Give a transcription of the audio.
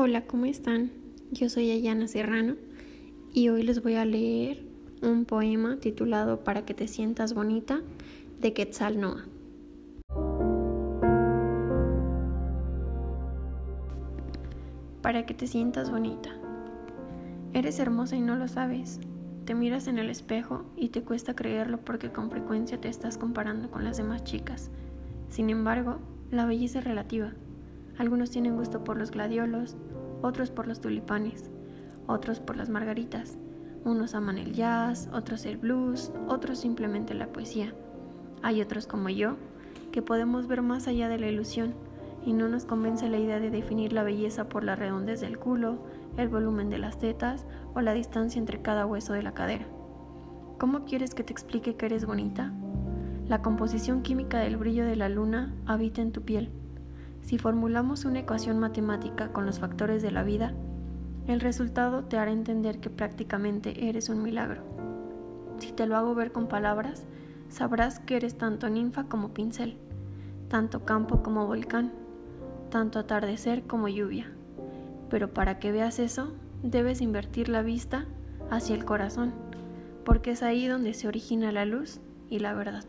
Hola, ¿cómo están? Yo soy Ayana Serrano y hoy les voy a leer un poema titulado Para que te sientas bonita de Quetzal Noah. Para que te sientas bonita. Eres hermosa y no lo sabes. Te miras en el espejo y te cuesta creerlo porque con frecuencia te estás comparando con las demás chicas. Sin embargo, la belleza es relativa. Algunos tienen gusto por los gladiolos, otros por los tulipanes, otros por las margaritas. Unos aman el jazz, otros el blues, otros simplemente la poesía. Hay otros como yo, que podemos ver más allá de la ilusión y no nos convence la idea de definir la belleza por la redondez del culo, el volumen de las tetas o la distancia entre cada hueso de la cadera. ¿Cómo quieres que te explique que eres bonita? La composición química del brillo de la luna habita en tu piel si formulamos una ecuación matemática con los factores de la vida, el resultado te hará entender que prácticamente eres un milagro. Si te lo hago ver con palabras, sabrás que eres tanto ninfa como pincel, tanto campo como volcán, tanto atardecer como lluvia. Pero para que veas eso, debes invertir la vista hacia el corazón, porque es ahí donde se origina la luz y la verdad.